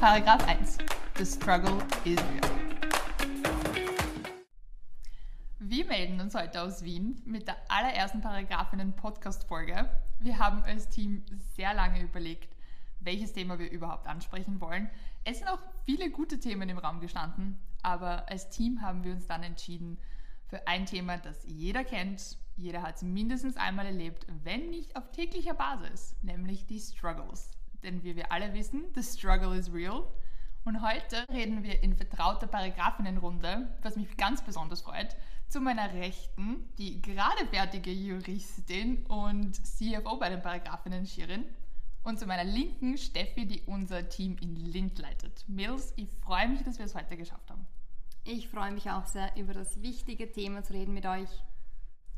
Paragraph 1. The struggle is real. Wir melden uns heute aus Wien mit der allerersten Paragraphinnen-Podcast-Folge. Wir haben als Team sehr lange überlegt, welches Thema wir überhaupt ansprechen wollen. Es sind auch viele gute Themen im Raum gestanden, aber als Team haben wir uns dann entschieden für ein Thema, das jeder kennt. Jeder hat es mindestens einmal erlebt, wenn nicht auf täglicher Basis, nämlich die Struggles. Denn wie wir alle wissen, the struggle is real. Und heute reden wir in vertrauter Paragraphinnenrunde, was mich ganz besonders freut, zu meiner Rechten, die gerade fertige Juristin und CFO bei den Paragraphinnen Shirin. Und zu meiner Linken Steffi, die unser Team in Lind leitet. Mills, ich freue mich, dass wir es heute geschafft haben. Ich freue mich auch sehr, über das wichtige Thema zu reden mit euch.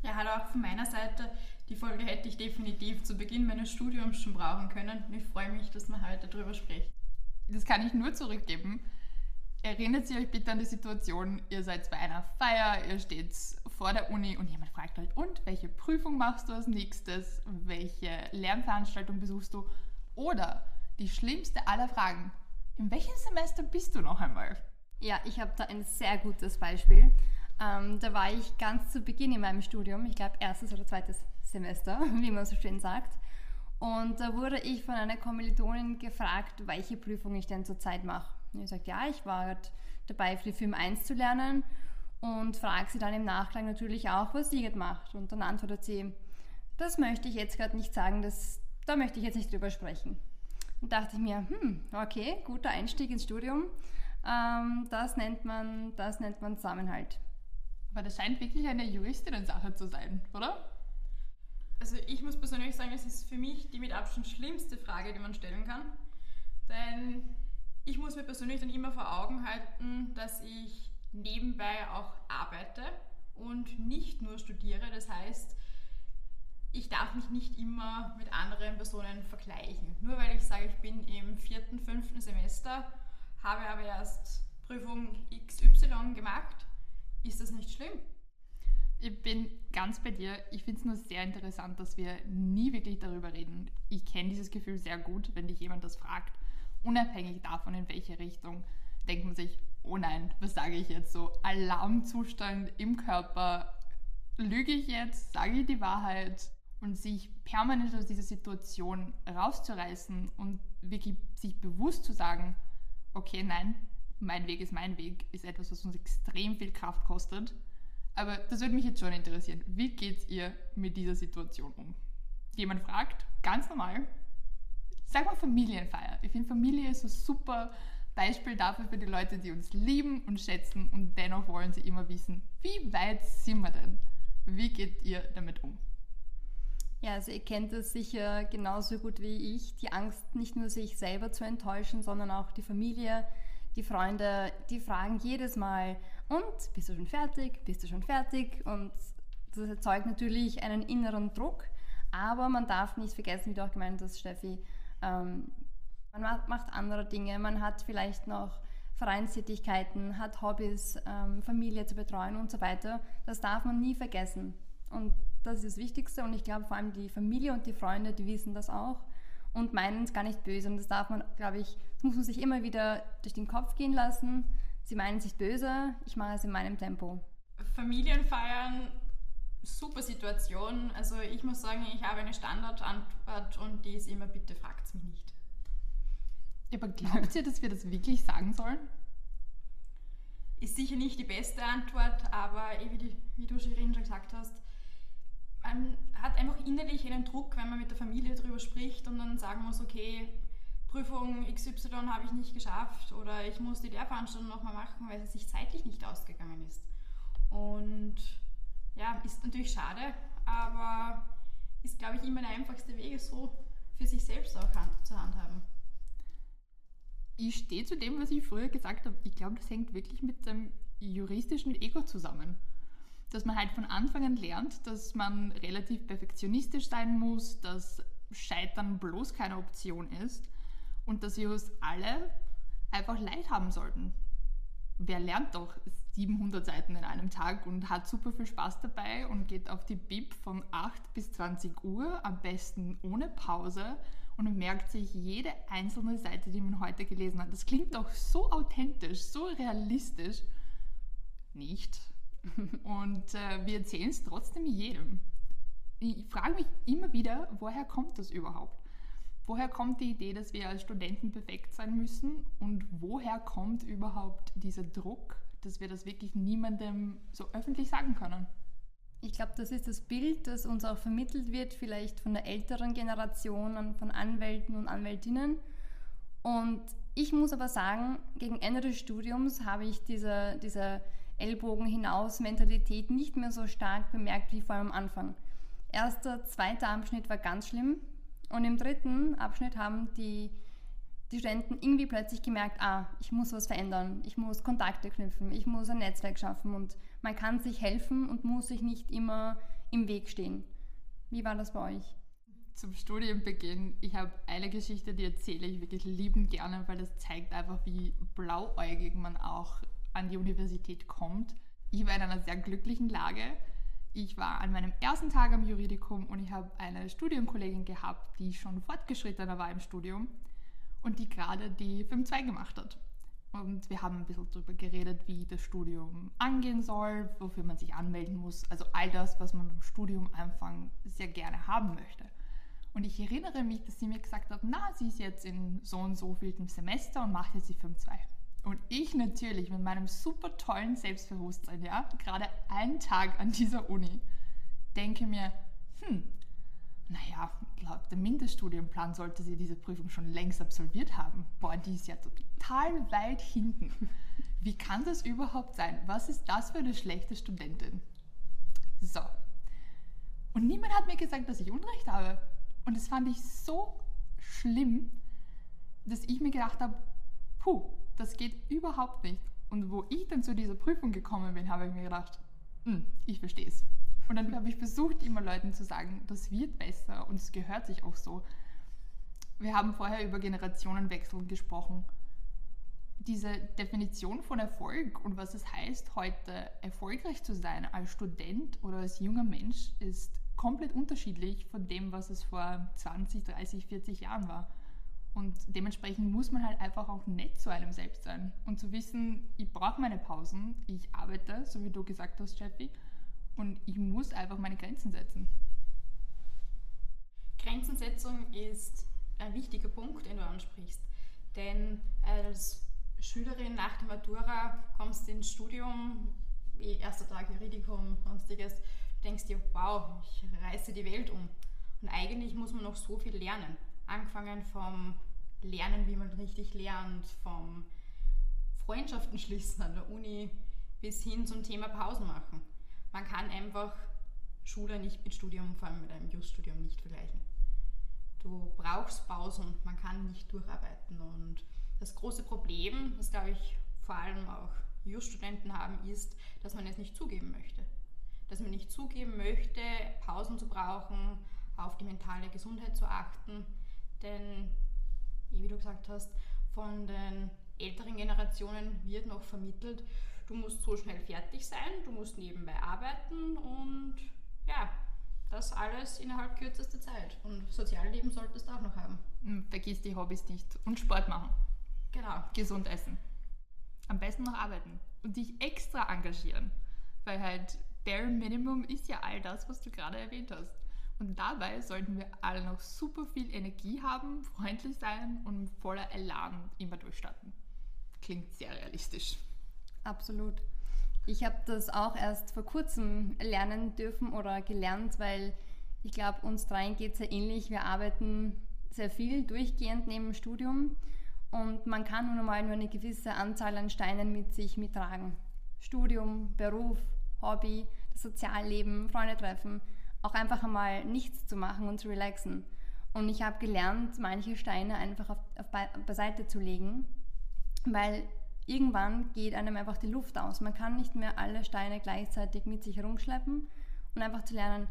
Ja, hallo auch von meiner Seite. Die Folge hätte ich definitiv zu Beginn meines Studiums schon brauchen können. Ich freue mich, dass man heute darüber spricht. Das kann ich nur zurückgeben. Erinnert Sie euch bitte an die Situation, ihr seid bei einer Feier, ihr steht vor der Uni und jemand fragt euch, und welche Prüfung machst du als nächstes? Welche Lernveranstaltung besuchst du? Oder die schlimmste aller Fragen, in welchem Semester bist du noch einmal? Ja, ich habe da ein sehr gutes Beispiel. Ähm, da war ich ganz zu Beginn in meinem Studium, ich glaube erstes oder zweites Semester, wie man so schön sagt. Und da wurde ich von einer Kommilitonin gefragt, welche Prüfung ich denn zurzeit mache. Und ich sagte, ja, ich war dabei, für die Film 1 zu lernen und frage sie dann im Nachgang natürlich auch, was sie gerade macht. Und dann antwortet sie, das möchte ich jetzt gerade nicht sagen, das, da möchte ich jetzt nicht drüber sprechen. Und dachte ich mir, hm, okay, guter Einstieg ins Studium. Ähm, das, nennt man, das nennt man Zusammenhalt. Aber das scheint wirklich eine Juristinnen-Sache zu sein, oder? Also ich muss persönlich sagen, es ist für mich die mit Abstand schlimmste Frage, die man stellen kann. Denn ich muss mir persönlich dann immer vor Augen halten, dass ich nebenbei auch arbeite und nicht nur studiere. Das heißt, ich darf mich nicht immer mit anderen Personen vergleichen. Nur weil ich sage, ich bin im vierten, fünften Semester, habe aber erst Prüfung XY gemacht, ist das nicht schlimm. Ich bin ganz bei dir. Ich finde es nur sehr interessant, dass wir nie wirklich darüber reden. Ich kenne dieses Gefühl sehr gut, wenn dich jemand das fragt. Unabhängig davon, in welche Richtung, denkt man sich, oh nein, was sage ich jetzt so? Alarmzustand im Körper. Lüge ich jetzt? Sage ich die Wahrheit? Und sich permanent aus dieser Situation rauszureißen und wirklich sich bewusst zu sagen, okay, nein, mein Weg ist mein Weg, ist etwas, was uns extrem viel Kraft kostet aber das würde mich jetzt schon interessieren. Wie geht ihr mit dieser Situation um? Jemand fragt, ganz normal, sag mal Familienfeier. Ich finde, Familie ist ein super Beispiel dafür für die Leute, die uns lieben und schätzen und dennoch wollen sie immer wissen, wie weit sind wir denn? Wie geht ihr damit um? Ja, also ihr kennt das sicher genauso gut wie ich. Die Angst, nicht nur sich selber zu enttäuschen, sondern auch die Familie, die Freunde, die fragen jedes Mal, und bist du schon fertig, bist du schon fertig? Und das erzeugt natürlich einen inneren Druck, aber man darf nicht vergessen, wie du auch gemeint hast, Steffi, ähm, man macht andere Dinge, man hat vielleicht noch Vereinstätigkeiten, hat Hobbys, ähm, Familie zu betreuen und so weiter. Das darf man nie vergessen. Und das ist das Wichtigste und ich glaube vor allem die Familie und die Freunde, die wissen das auch und meinen es gar nicht böse. Und das darf man, glaube ich, das muss man sich immer wieder durch den Kopf gehen lassen. Sie meinen es nicht böse, ich mache es in meinem Tempo. Familienfeiern, super Situation. Also ich muss sagen, ich habe eine Standardantwort und die ist immer, bitte fragt mich nicht. Aber glaubt ihr, dass wir das wirklich sagen sollen? Ist sicher nicht die beste Antwort, aber wie, die, wie du Shirin schon gesagt hast, man hat einfach innerlich einen Druck, wenn man mit der Familie darüber spricht und dann sagen muss, okay, Prüfung XY habe ich nicht geschafft oder ich muss die Lehrveranstaltung nochmal machen, weil es sich zeitlich nicht ausgegangen ist. Und ja, ist natürlich schade, aber ist, glaube ich, immer der einfachste Weg, so für sich selbst auch hand, zu handhaben. Ich stehe zu dem, was ich früher gesagt habe. Ich glaube, das hängt wirklich mit dem juristischen Ego zusammen dass man halt von Anfang an lernt, dass man relativ perfektionistisch sein muss, dass Scheitern bloß keine Option ist und dass wir uns alle einfach leid haben sollten. wer lernt doch 700 Seiten in einem Tag und hat super viel Spaß dabei und geht auf die Bib von 8 bis 20 Uhr, am besten ohne Pause und merkt sich jede einzelne Seite, die man heute gelesen hat. Das klingt doch so authentisch, so realistisch. Nicht. Und äh, wir erzählen es trotzdem jedem. Ich frage mich immer wieder, woher kommt das überhaupt? Woher kommt die Idee, dass wir als Studenten perfekt sein müssen? Und woher kommt überhaupt dieser Druck, dass wir das wirklich niemandem so öffentlich sagen können? Ich glaube, das ist das Bild, das uns auch vermittelt wird, vielleicht von der älteren Generation, von Anwälten und Anwältinnen. Und ich muss aber sagen, gegen Ende des Studiums habe ich diese, diese Ellbogen hinaus Mentalität nicht mehr so stark bemerkt wie vor am Anfang. Erster, zweiter Abschnitt war ganz schlimm. Und im dritten Abschnitt haben die, die Studenten irgendwie plötzlich gemerkt, ah, ich muss was verändern, ich muss Kontakte knüpfen, ich muss ein Netzwerk schaffen und man kann sich helfen und muss sich nicht immer im Weg stehen. Wie war das bei euch? Zum Studienbeginn, ich habe eine Geschichte, die erzähle ich wirklich liebend gerne, weil das zeigt einfach, wie blauäugig man auch an die Universität kommt. Ich war in einer sehr glücklichen Lage ich war an meinem ersten Tag am Juridikum und ich habe eine Studienkollegin gehabt, die schon fortgeschrittener war im Studium und die gerade die 5.2 gemacht hat. Und wir haben ein bisschen darüber geredet, wie das Studium angehen soll, wofür man sich anmelden muss. Also all das, was man beim Studium Anfang sehr gerne haben möchte. Und ich erinnere mich, dass sie mir gesagt hat, na, sie ist jetzt in so und so vieltem Semester und macht jetzt die 5.2. Und ich natürlich mit meinem super tollen Selbstbewusstsein, ja, gerade einen Tag an dieser Uni, denke mir, hm, naja, laut dem Mindeststudienplan sollte sie diese Prüfung schon längst absolviert haben. Boah, die ist ja total weit hinten. Wie kann das überhaupt sein? Was ist das für eine schlechte Studentin? So. Und niemand hat mir gesagt, dass ich Unrecht habe. Und das fand ich so schlimm, dass ich mir gedacht habe, puh, das geht überhaupt nicht. Und wo ich dann zu dieser Prüfung gekommen bin, habe ich mir gedacht, hm, ich verstehe es. Und dann habe ich versucht, immer Leuten zu sagen, das wird besser und es gehört sich auch so. Wir haben vorher über Generationenwechsel gesprochen. Diese Definition von Erfolg und was es heißt, heute erfolgreich zu sein als Student oder als junger Mensch, ist komplett unterschiedlich von dem, was es vor 20, 30, 40 Jahren war. Und dementsprechend muss man halt einfach auch nett zu einem selbst sein und zu wissen, ich brauche meine Pausen, ich arbeite, so wie du gesagt hast, Jeffy, und ich muss einfach meine Grenzen setzen. Grenzensetzung ist ein wichtiger Punkt, den du ansprichst. Denn als Schülerin nach der Matura kommst du ins Studium, wie erster Tag Juridikum, sonstiges, denkst dir, wow, ich reiße die Welt um. Und eigentlich muss man noch so viel lernen angefangen vom Lernen, wie man richtig lernt, vom Freundschaften schließen an der Uni bis hin zum Thema Pausen machen. Man kann einfach Schule nicht mit Studium, vor allem mit einem Just-Studium nicht vergleichen. Du brauchst Pausen, man kann nicht durcharbeiten. Und das große Problem, das glaube ich vor allem auch Just-Studenten haben, ist, dass man es nicht zugeben möchte. Dass man nicht zugeben möchte, Pausen zu brauchen, auf die mentale Gesundheit zu achten denn, wie du gesagt hast, von den älteren Generationen wird noch vermittelt, du musst so schnell fertig sein, du musst nebenbei arbeiten und ja, das alles innerhalb kürzester Zeit. Und Sozialleben solltest du auch noch haben. Hm, vergiss die Hobbys nicht. Und Sport machen. Genau. Gesund essen. Am besten noch arbeiten. Und dich extra engagieren. Weil halt bare minimum ist ja all das, was du gerade erwähnt hast. Und dabei sollten wir alle noch super viel Energie haben, freundlich sein und voller Elan immer durchstarten. Klingt sehr realistisch. Absolut. Ich habe das auch erst vor kurzem lernen dürfen oder gelernt, weil ich glaube, uns dreien geht es sehr ähnlich. Wir arbeiten sehr viel durchgehend neben dem Studium und man kann nun einmal nur eine gewisse Anzahl an Steinen mit sich mittragen. Studium, Beruf, Hobby, das Sozialleben, Freunde treffen auch einfach einmal nichts zu machen und zu relaxen. Und ich habe gelernt, manche Steine einfach auf, auf beiseite zu legen, weil irgendwann geht einem einfach die Luft aus. Man kann nicht mehr alle Steine gleichzeitig mit sich herumschleppen und einfach zu lernen,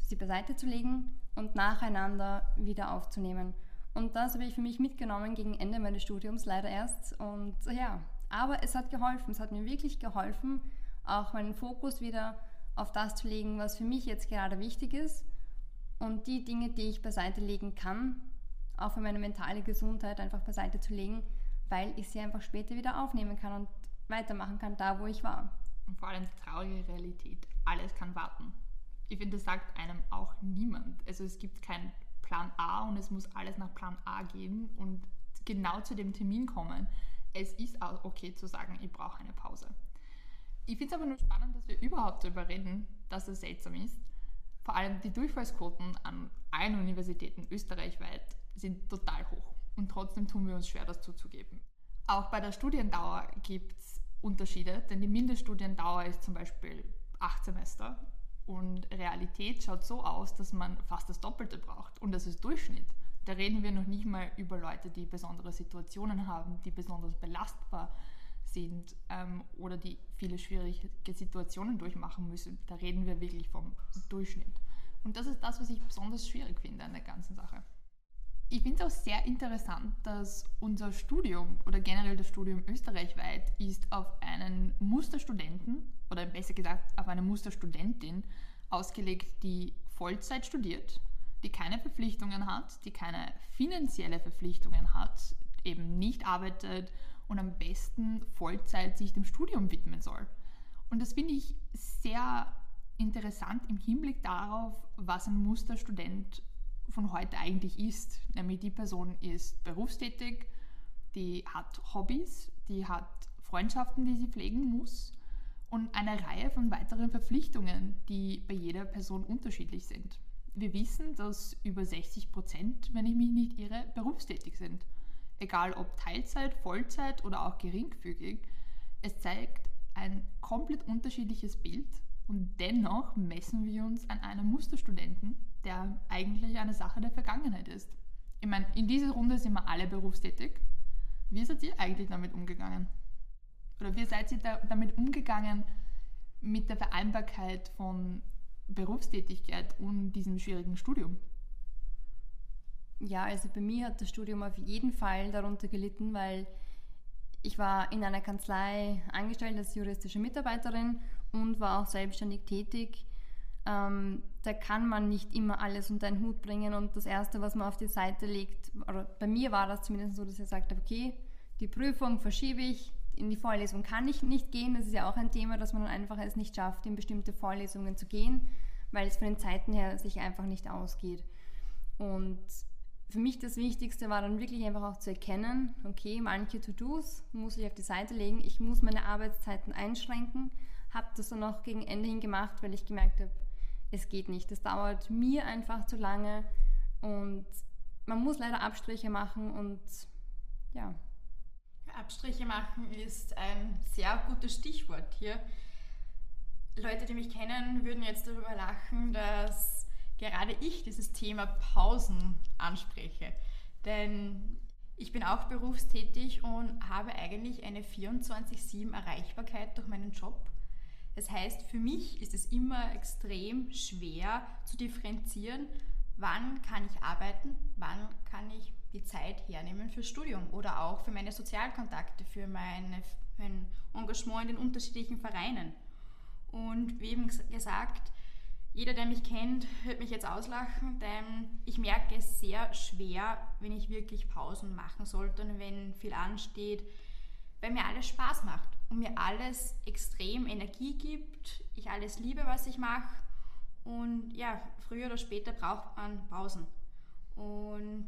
sie beiseite zu legen und nacheinander wieder aufzunehmen. Und das habe ich für mich mitgenommen gegen Ende meines Studiums leider erst. Und ja, Aber es hat geholfen, es hat mir wirklich geholfen, auch meinen Fokus wieder auf das zu legen, was für mich jetzt gerade wichtig ist und die Dinge, die ich beiseite legen kann, auch für meine mentale Gesundheit einfach beiseite zu legen, weil ich sie einfach später wieder aufnehmen kann und weitermachen kann, da wo ich war. Und vor allem die traurige Realität, alles kann warten. Ich finde, das sagt einem auch niemand. Also es gibt keinen Plan A und es muss alles nach Plan A gehen und genau zu dem Termin kommen. Es ist auch okay zu sagen, ich brauche eine Pause. Ich finde es aber nur spannend, dass wir überhaupt darüber reden, dass es seltsam ist. Vor allem die Durchfallsquoten an allen Universitäten österreichweit sind total hoch und trotzdem tun wir uns schwer, das zuzugeben. Auch bei der Studiendauer gibt es Unterschiede, denn die Mindeststudiendauer ist zum Beispiel acht Semester und Realität schaut so aus, dass man fast das Doppelte braucht und das ist Durchschnitt. Da reden wir noch nicht mal über Leute, die besondere Situationen haben, die besonders belastbar sind ähm, oder die viele schwierige Situationen durchmachen müssen. Da reden wir wirklich vom Durchschnitt. Und das ist das, was ich besonders schwierig finde an der ganzen Sache. Ich finde es auch sehr interessant, dass unser Studium oder generell das Studium österreichweit ist auf einen Musterstudenten oder besser gesagt auf eine Musterstudentin ausgelegt, die Vollzeit studiert, die keine Verpflichtungen hat, die keine finanzielle Verpflichtungen hat, eben nicht arbeitet und am besten Vollzeit sich dem Studium widmen soll. Und das finde ich sehr interessant im Hinblick darauf, was ein Musterstudent von heute eigentlich ist. Nämlich die Person ist berufstätig, die hat Hobbys, die hat Freundschaften, die sie pflegen muss und eine Reihe von weiteren Verpflichtungen, die bei jeder Person unterschiedlich sind. Wir wissen, dass über 60 Prozent, wenn ich mich nicht irre, berufstätig sind. Egal ob Teilzeit, Vollzeit oder auch geringfügig. Es zeigt ein komplett unterschiedliches Bild und dennoch messen wir uns an einem Musterstudenten, der eigentlich eine Sache der Vergangenheit ist. Ich meine, in dieser Runde sind wir alle berufstätig. Wie seid ihr eigentlich damit umgegangen? Oder wie seid ihr da, damit umgegangen mit der Vereinbarkeit von Berufstätigkeit und diesem schwierigen Studium? Ja, also bei mir hat das Studium auf jeden Fall darunter gelitten, weil ich war in einer Kanzlei angestellt als juristische Mitarbeiterin und war auch selbstständig tätig ähm, da kann man nicht immer alles unter einen Hut bringen und das Erste, was man auf die Seite legt, oder bei mir war das zumindest so, dass ich gesagt habe, okay, die Prüfung verschiebe ich, in die Vorlesung kann ich nicht gehen. Das ist ja auch ein Thema, dass man einfach es nicht schafft, in bestimmte Vorlesungen zu gehen, weil es von den Zeiten her sich einfach nicht ausgeht. Und für mich das Wichtigste war dann wirklich einfach auch zu erkennen, okay, manche To-Dos muss ich auf die Seite legen, ich muss meine Arbeitszeiten einschränken, habe das dann auch gegen Ende hin gemacht, weil ich gemerkt habe, es geht nicht. Es dauert mir einfach zu lange und man muss leider Abstriche machen und ja. Abstriche machen ist ein sehr gutes Stichwort hier. Leute, die mich kennen, würden jetzt darüber lachen, dass gerade ich dieses Thema Pausen anspreche. Denn ich bin auch berufstätig und habe eigentlich eine 24-7 Erreichbarkeit durch meinen Job. Das heißt, für mich ist es immer extrem schwer zu differenzieren, wann kann ich arbeiten, wann kann ich die Zeit hernehmen fürs Studium oder auch für meine Sozialkontakte, für meine, mein Engagement in den unterschiedlichen Vereinen. Und wie eben gesagt, jeder, der mich kennt, wird mich jetzt auslachen, denn ich merke es sehr schwer, wenn ich wirklich Pausen machen sollte und wenn viel ansteht, weil mir alles Spaß macht und mir alles extrem Energie gibt, ich alles liebe, was ich mache und ja, früher oder später braucht man Pausen. Und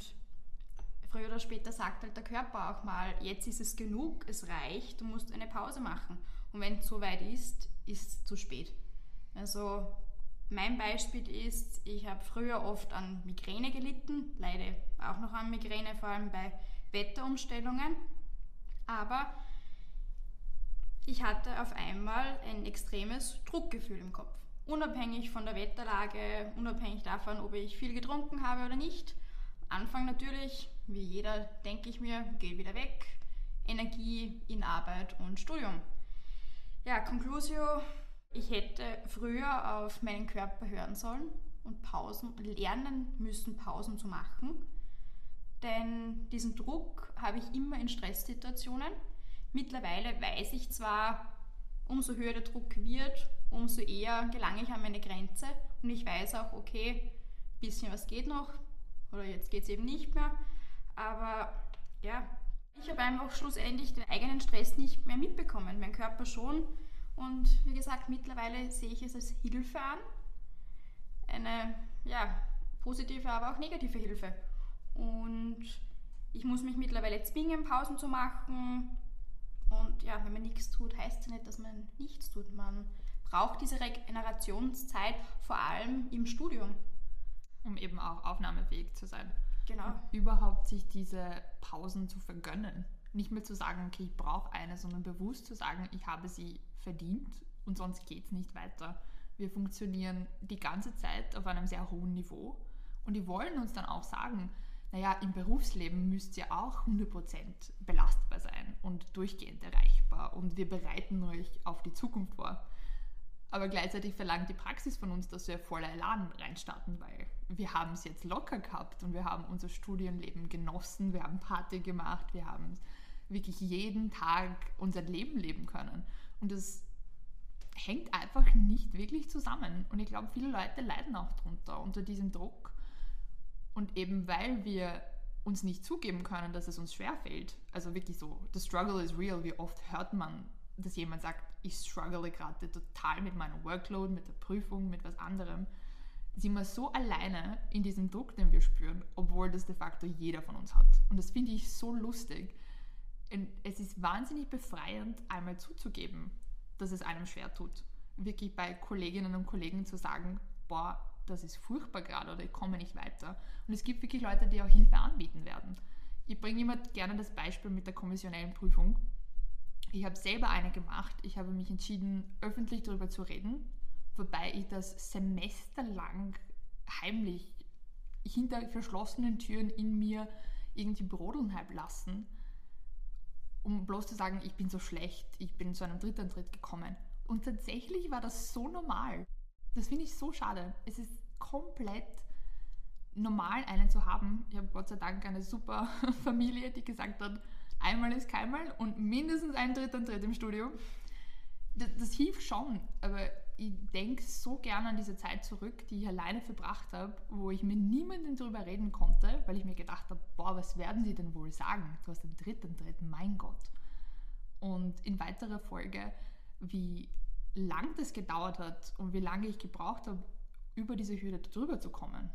früher oder später sagt halt der Körper auch mal, jetzt ist es genug, es reicht, du musst eine Pause machen. Und wenn es soweit ist, ist es zu spät. Also mein Beispiel ist, ich habe früher oft an Migräne gelitten, leide auch noch an Migräne, vor allem bei Wetterumstellungen. Aber ich hatte auf einmal ein extremes Druckgefühl im Kopf. Unabhängig von der Wetterlage, unabhängig davon, ob ich viel getrunken habe oder nicht. Am Anfang natürlich, wie jeder, denke ich mir, geht wieder weg. Energie in Arbeit und Studium. Ja, Conclusio, ich hätte früher auf meinen Körper hören sollen und Pausen lernen müssen, Pausen zu machen. Denn diesen Druck habe ich immer in Stresssituationen. Mittlerweile weiß ich zwar, umso höher der Druck wird, umso eher gelange ich an meine Grenze. Und ich weiß auch, okay, ein bisschen was geht noch oder jetzt geht es eben nicht mehr, aber ja, ich habe einfach schlussendlich den eigenen Stress nicht mehr mitbekommen, mein Körper schon und wie gesagt, mittlerweile sehe ich es als Hilfe an, eine ja, positive, aber auch negative Hilfe und ich muss mich mittlerweile zwingen, Pausen zu machen, und ja, wenn man nichts tut, heißt es ja nicht, dass man nichts tut. Man braucht diese Regenerationszeit vor allem im Studium. Um eben auch aufnahmefähig zu sein. Genau. Und überhaupt sich diese Pausen zu vergönnen. Nicht mehr zu sagen, okay, ich brauche eine, sondern bewusst zu sagen, ich habe sie verdient und sonst geht es nicht weiter. Wir funktionieren die ganze Zeit auf einem sehr hohen Niveau und die wollen uns dann auch sagen, naja, im Berufsleben müsst ihr auch 100% belastbar sein und durchgehend erreichbar und wir bereiten euch auf die Zukunft vor. Aber gleichzeitig verlangt die Praxis von uns, dass wir voller Elan reinstarten, weil wir haben es jetzt locker gehabt und wir haben unser Studienleben genossen, wir haben Party gemacht, wir haben wirklich jeden Tag unser Leben leben können. Und das hängt einfach nicht wirklich zusammen. Und ich glaube, viele Leute leiden auch darunter, unter diesem Druck und eben weil wir uns nicht zugeben können, dass es uns schwerfällt, also wirklich so, the struggle is real, wie oft hört man, dass jemand sagt, ich struggle gerade total mit meinem Workload, mit der Prüfung, mit was anderem, sind wir so alleine in diesem Druck, den wir spüren, obwohl das de facto jeder von uns hat. Und das finde ich so lustig. Es ist wahnsinnig befreiend, einmal zuzugeben, dass es einem schwer tut. Wirklich bei Kolleginnen und Kollegen zu sagen, boah, das ist furchtbar gerade oder ich komme nicht weiter. Und es gibt wirklich Leute, die auch Hilfe anbieten werden. Ich bringe immer gerne das Beispiel mit der kommissionellen Prüfung. Ich habe selber eine gemacht. Ich habe mich entschieden, öffentlich darüber zu reden, wobei ich das semesterlang heimlich hinter verschlossenen Türen in mir irgendwie brodeln habe lassen, um bloß zu sagen, ich bin so schlecht, ich bin zu einem Drittantritt gekommen. Und tatsächlich war das so normal. Das finde ich so schade. Es ist komplett normal, einen zu haben. Ich habe Gott sei Dank eine super Familie, die gesagt hat, einmal ist keinmal und mindestens ein Dritt und Dritt im Studio. Das, das hilft schon, aber ich denke so gerne an diese Zeit zurück, die ich alleine verbracht habe, wo ich mit niemandem darüber reden konnte, weil ich mir gedacht habe, boah, was werden sie denn wohl sagen? Du hast einen dritten Dritt, mein Gott. Und in weiterer Folge, wie lang das gedauert hat und wie lange ich gebraucht habe, über diese Hürde drüber zu kommen.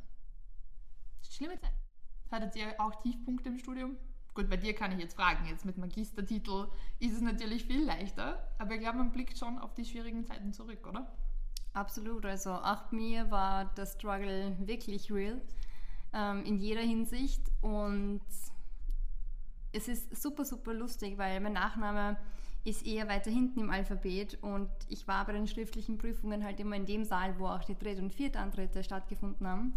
Schlimme Zeit. Hattet ihr auch Tiefpunkte im Studium? Gut, bei dir kann ich jetzt fragen. Jetzt mit Magistertitel ist es natürlich viel leichter, aber ich glaube, man blickt schon auf die schwierigen Zeiten zurück, oder? Absolut. Also auch mir war der Struggle wirklich real ähm, in jeder Hinsicht und es ist super, super lustig, weil mein Nachname ist eher weiter hinten im Alphabet und ich war bei den schriftlichen Prüfungen halt immer in dem Saal, wo auch die Dritt- und Viertantritte stattgefunden haben.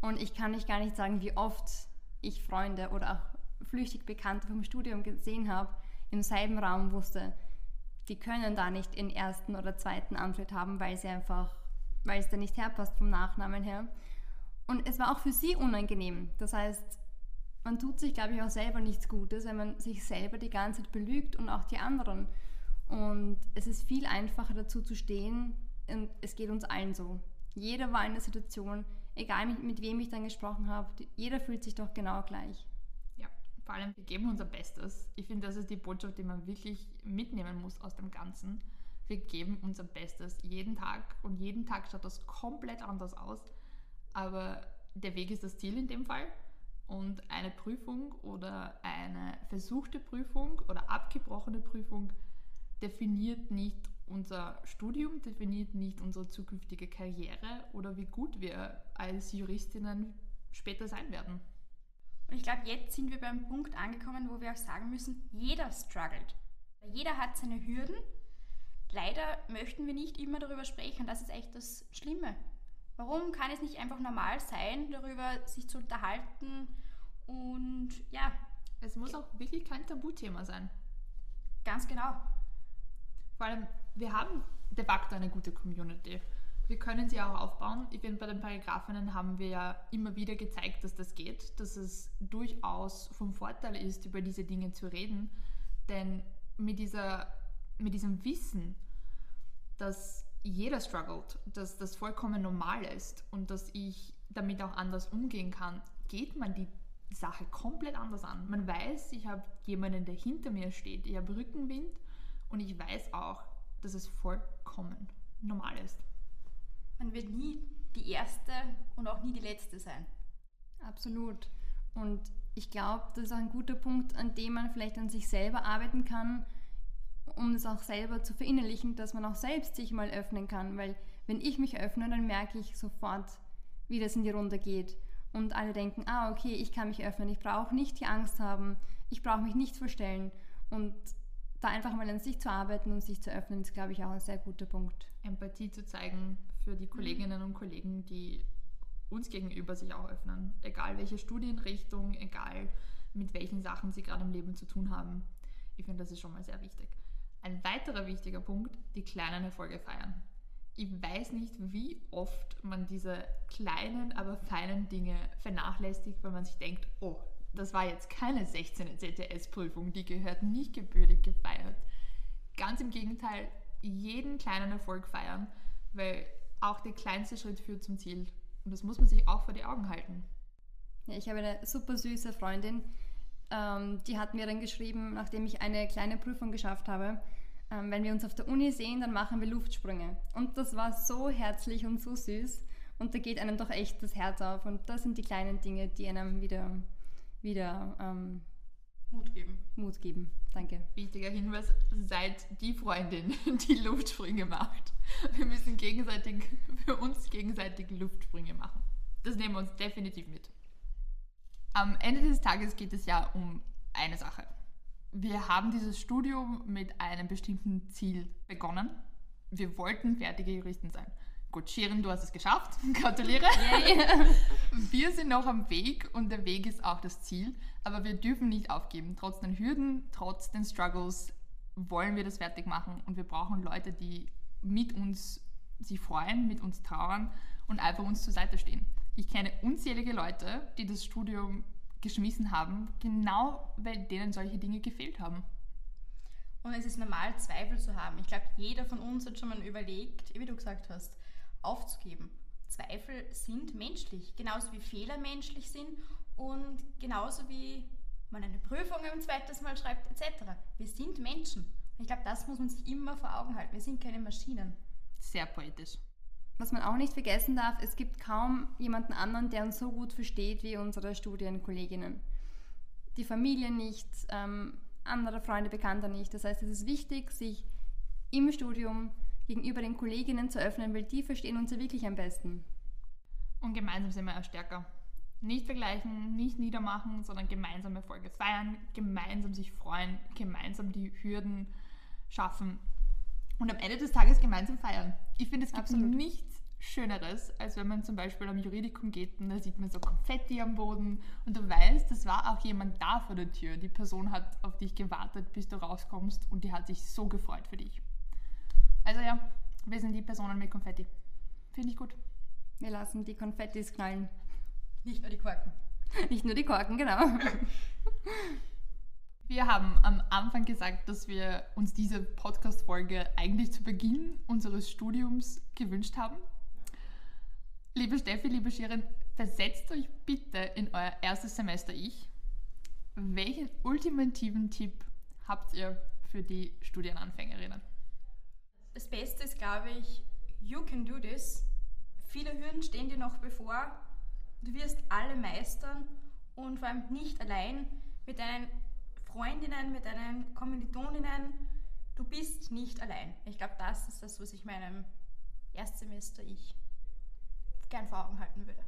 Und ich kann nicht gar nicht sagen, wie oft ich Freunde oder auch flüchtig Bekannte vom Studium gesehen habe, im selben Raum wusste, die können da nicht den ersten oder zweiten Antritt haben, weil sie einfach, weil es da nicht herpasst vom Nachnamen her. Und es war auch für sie unangenehm. Das heißt, man tut sich, glaube ich, auch selber nichts Gutes, wenn man sich selber die ganze Zeit belügt und auch die anderen. Und es ist viel einfacher dazu zu stehen und es geht uns allen so. Jeder war in der Situation, egal mit, mit wem ich dann gesprochen habe, jeder fühlt sich doch genau gleich. Vor allem wir geben unser Bestes. Ich finde, das ist die Botschaft, die man wirklich mitnehmen muss aus dem Ganzen. Wir geben unser Bestes jeden Tag und jeden Tag schaut das komplett anders aus. Aber der Weg ist das Ziel in dem Fall und eine Prüfung oder eine versuchte Prüfung oder abgebrochene Prüfung definiert nicht unser Studium, definiert nicht unsere zukünftige Karriere oder wie gut wir als Juristinnen später sein werden. Und ich glaube, jetzt sind wir beim Punkt angekommen, wo wir auch sagen müssen, jeder struggelt. Jeder hat seine Hürden. Leider möchten wir nicht immer darüber sprechen. Das ist echt das Schlimme. Warum kann es nicht einfach normal sein, darüber sich zu unterhalten, und ja. Es muss auch wirklich kein Tabuthema sein. Ganz genau. Vor allem, wir haben de facto eine gute Community. Wir können sie auch aufbauen. Ich finde, bei den Paragraphinnen haben wir ja immer wieder gezeigt, dass das geht, dass es durchaus vom Vorteil ist, über diese Dinge zu reden. Denn mit, dieser, mit diesem Wissen, dass jeder struggelt, dass das vollkommen normal ist und dass ich damit auch anders umgehen kann, geht man die Sache komplett anders an. Man weiß, ich habe jemanden, der hinter mir steht, ich habe Rückenwind und ich weiß auch, dass es vollkommen normal ist. Man wird nie die erste und auch nie die letzte sein. Absolut. Und ich glaube, das ist auch ein guter Punkt, an dem man vielleicht an sich selber arbeiten kann, um es auch selber zu verinnerlichen, dass man auch selbst sich mal öffnen kann. Weil wenn ich mich öffne, dann merke ich sofort, wie das in die Runde geht. Und alle denken, ah, okay, ich kann mich öffnen, ich brauche nicht die Angst haben, ich brauche mich nicht verstellen. Und da einfach mal an sich zu arbeiten und sich zu öffnen, ist, glaube ich, auch ein sehr guter Punkt. Empathie zu zeigen für die Kolleginnen und Kollegen, die uns gegenüber sich auch öffnen. Egal welche Studienrichtung, egal mit welchen Sachen sie gerade im Leben zu tun haben. Ich finde, das ist schon mal sehr wichtig. Ein weiterer wichtiger Punkt, die kleinen Erfolge feiern. Ich weiß nicht, wie oft man diese kleinen, aber feinen Dinge vernachlässigt, weil man sich denkt, oh, das war jetzt keine 16. ZTS-Prüfung, die gehört nicht gebürtig gefeiert. Ganz im Gegenteil, jeden kleinen Erfolg feiern, weil auch der kleinste Schritt führt zum Ziel. Und das muss man sich auch vor die Augen halten. Ja, ich habe eine super süße Freundin, ähm, die hat mir dann geschrieben, nachdem ich eine kleine Prüfung geschafft habe, ähm, wenn wir uns auf der Uni sehen, dann machen wir Luftsprünge. Und das war so herzlich und so süß. Und da geht einem doch echt das Herz auf. Und das sind die kleinen Dinge, die einem wieder, wieder ähm, Mut geben. Mut geben. Danke. Wichtiger Hinweis, seid die Freundin, die Luftsprünge macht. Wir müssen gegenseitig für uns gegenseitig Luftsprünge machen. Das nehmen wir uns definitiv mit. Am Ende des Tages geht es ja um eine Sache. Wir haben dieses Studium mit einem bestimmten Ziel begonnen. Wir wollten fertige Juristen sein. Gut, Shirin, du hast es geschafft. Gratuliere. wir sind noch am Weg und der Weg ist auch das Ziel. Aber wir dürfen nicht aufgeben. Trotz den Hürden, trotz den Struggles wollen wir das fertig machen. Und wir brauchen Leute, die mit uns sich freuen, mit uns trauern und einfach uns zur Seite stehen. Ich kenne unzählige Leute, die das Studium geschmissen haben, genau weil denen solche Dinge gefehlt haben. Und es ist normal, Zweifel zu haben. Ich glaube, jeder von uns hat schon mal überlegt, wie du gesagt hast, aufzugeben. Zweifel sind menschlich, genauso wie Fehler menschlich sind und genauso wie man eine Prüfung ein zweites Mal schreibt, etc. Wir sind Menschen. Und ich glaube, das muss man sich immer vor Augen halten. Wir sind keine Maschinen. Sehr poetisch. Was man auch nicht vergessen darf, es gibt kaum jemanden anderen, der uns so gut versteht wie unsere Studienkolleginnen. Die Familie nicht, ähm, andere Freunde, Bekannte nicht. Das heißt, es ist wichtig, sich im Studium gegenüber den Kolleginnen zu öffnen, weil die verstehen uns ja wirklich am besten. Und gemeinsam sind wir auch stärker. Nicht vergleichen, nicht niedermachen, sondern gemeinsam Erfolge feiern, gemeinsam sich freuen, gemeinsam die Hürden schaffen und am Ende des Tages gemeinsam feiern. Ich finde, es gibt Absolut. nichts Schöneres, als wenn man zum Beispiel am Juridikum geht und da sieht man so Konfetti am Boden und du weißt, es war auch jemand da vor der Tür. Die Person hat auf dich gewartet, bis du rauskommst und die hat sich so gefreut für dich. Also ja, wir sind die Personen mit Konfetti. Finde ich gut. Wir lassen die Konfettis knallen. Nicht nur die Korken. Nicht nur die Korken, genau. Wir haben am Anfang gesagt, dass wir uns diese Podcast-Folge eigentlich zu Beginn unseres Studiums gewünscht haben. Liebe Steffi, liebe Shirin, versetzt euch bitte in euer erstes Semester Ich. Welchen ultimativen Tipp habt ihr für die Studienanfängerinnen? Das Beste ist, glaube ich, you can do this. Viele Hürden stehen dir noch bevor. Du wirst alle meistern und vor allem nicht allein mit deinen Freundinnen, mit deinen Kommilitoninnen. Du bist nicht allein. Ich glaube, das ist das, was ich meinem Erstsemester ich gern vor Augen halten würde.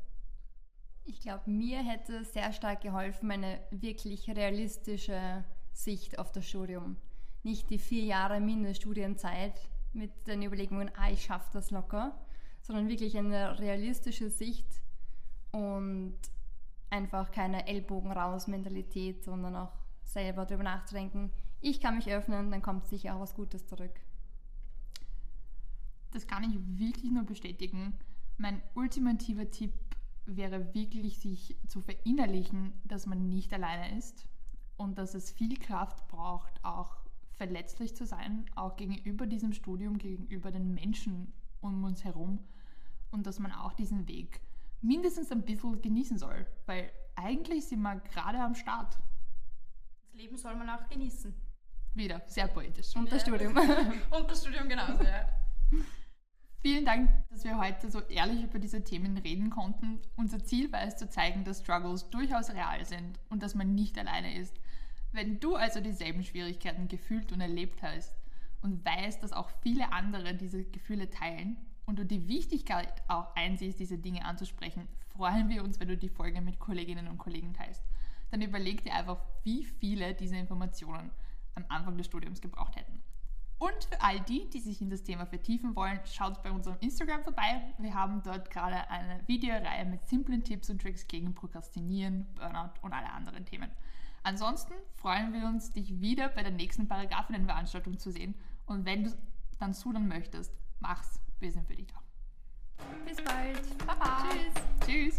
Ich glaube, mir hätte sehr stark geholfen, eine wirklich realistische Sicht auf das Studium. Nicht die vier Jahre Mindeststudienzeit mit den Überlegungen, ah, ich schaffe das locker, sondern wirklich eine realistische Sicht und einfach keine Ellbogen raus Mentalität, sondern auch selber darüber nachzudenken, ich kann mich öffnen, dann kommt sicher auch was Gutes zurück. Das kann ich wirklich nur bestätigen. Mein ultimativer Tipp wäre wirklich, sich zu verinnerlichen, dass man nicht alleine ist und dass es viel Kraft braucht, auch verletzlich zu sein, auch gegenüber diesem Studium, gegenüber den Menschen um uns herum und dass man auch diesen Weg mindestens ein bisschen genießen soll, weil eigentlich sind wir gerade am Start. Das Leben soll man auch genießen. Wieder, sehr poetisch. Und das Ja. Studium. Und das Studium genauso, ja. Vielen Dank, dass wir heute so ehrlich über diese Themen reden konnten. Unser Ziel war es zu zeigen, dass Struggles durchaus real sind und dass man nicht alleine ist. Wenn du also dieselben Schwierigkeiten gefühlt und erlebt hast und weißt, dass auch viele andere diese Gefühle teilen und du die Wichtigkeit auch einsiehst, diese Dinge anzusprechen, freuen wir uns, wenn du die Folge mit Kolleginnen und Kollegen teilst. Dann überleg dir einfach, wie viele diese Informationen am Anfang des Studiums gebraucht hätten. Und für all die, die sich in das Thema vertiefen wollen, schaut bei unserem Instagram vorbei. Wir haben dort gerade eine Videoreihe mit simplen Tipps und Tricks gegen Prokrastinieren, Burnout und alle anderen Themen. Ansonsten freuen wir uns, dich wieder bei der nächsten Paragraphinnenveranstaltung zu sehen. Und wenn du dann sudern möchtest, mach's. Wir sind für dich da. Bis bald. Baba. Tschüss. Tschüss!